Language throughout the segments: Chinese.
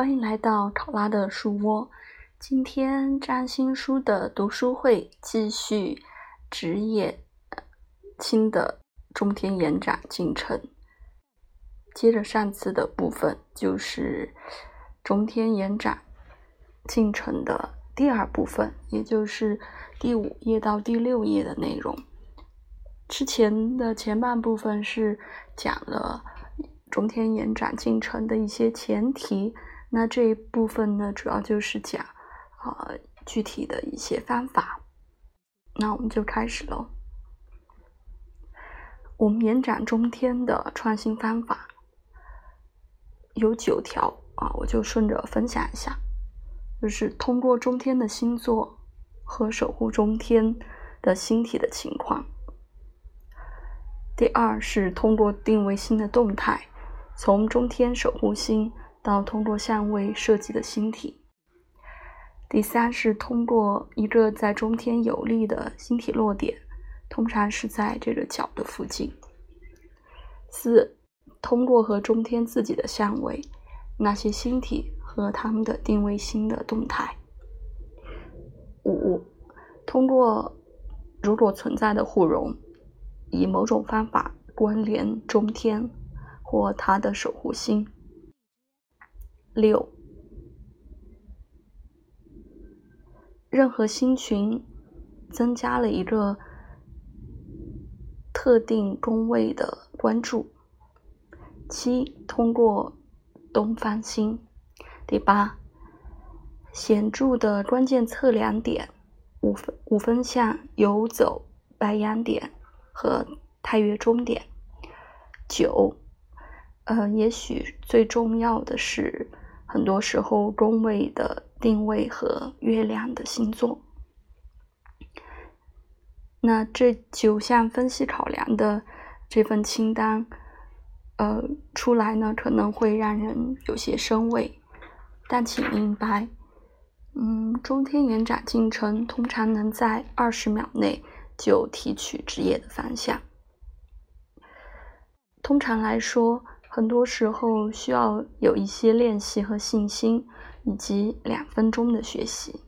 欢迎来到考拉的书窝。今天占星书的读书会继续职业新的中天延展进程。接着上次的部分，就是中天延展进程的第二部分，也就是第五页到第六页的内容。之前的前半部分是讲了中天延展进程的一些前提。那这一部分呢，主要就是讲，呃，具体的一些方法。那我们就开始喽。我们延展中天的创新方法有九条啊，我就顺着分享一下。就是通过中天的星座和守护中天的星体的情况。第二是通过定位星的动态，从中天守护星。到通过相位设计的星体。第三是通过一个在中天有利的星体落点，通常是在这个角的附近。四，通过和中天自己的相位，那些星体和它们的定位星的动态。五，通过如果存在的互融，以某种方法关联中天或它的守护星。六，任何星群增加了一个特定宫位的关注。七，通过东方星。第八，显著的关键测量点五分五分相游走白羊点和太月中点。九，呃，也许最重要的是。很多时候，宫位的定位和月亮的星座。那这九项分析考量的这份清单，呃，出来呢，可能会让人有些生畏。但请明白，嗯，中天延展进程通常能在二十秒内就提取职业的方向。通常来说。很多时候需要有一些练习和信心，以及两分钟的学习。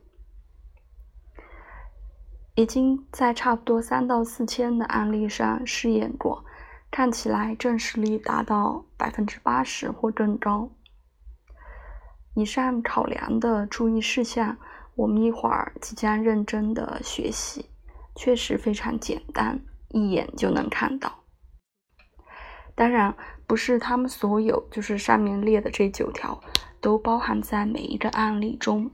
已经在差不多三到四千的案例上试验过，看起来证实率达到百分之八十或更高。以上考量的注意事项，我们一会儿即将认真的学习，确实非常简单，一眼就能看到。当然，不是他们所有，就是上面列的这九条，都包含在每一个案例中。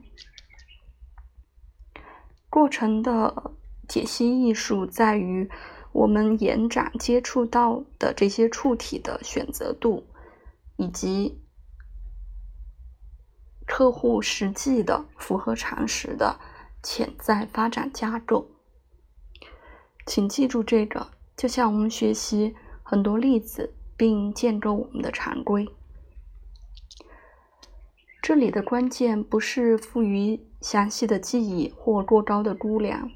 过程的解析艺术在于我们延展接触到的这些触体的选择度，以及客户实际的符合常识的潜在发展架构。请记住这个，就像我们学习。很多例子，并建构我们的常规。这里的关键不是赋予详细的记忆或过高的估量，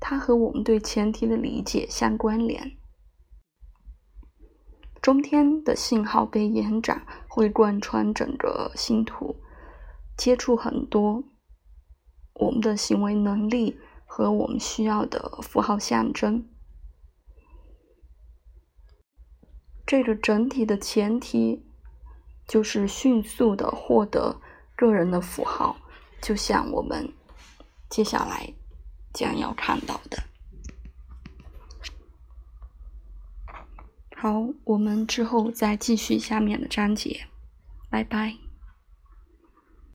它和我们对前提的理解相关联。中天的信号被延展，会贯穿整个星图，接触很多我们的行为能力和我们需要的符号象征。这个整体的前提就是迅速的获得个人的符号，就像我们接下来将要看到的。好，我们之后再继续下面的章节，拜拜。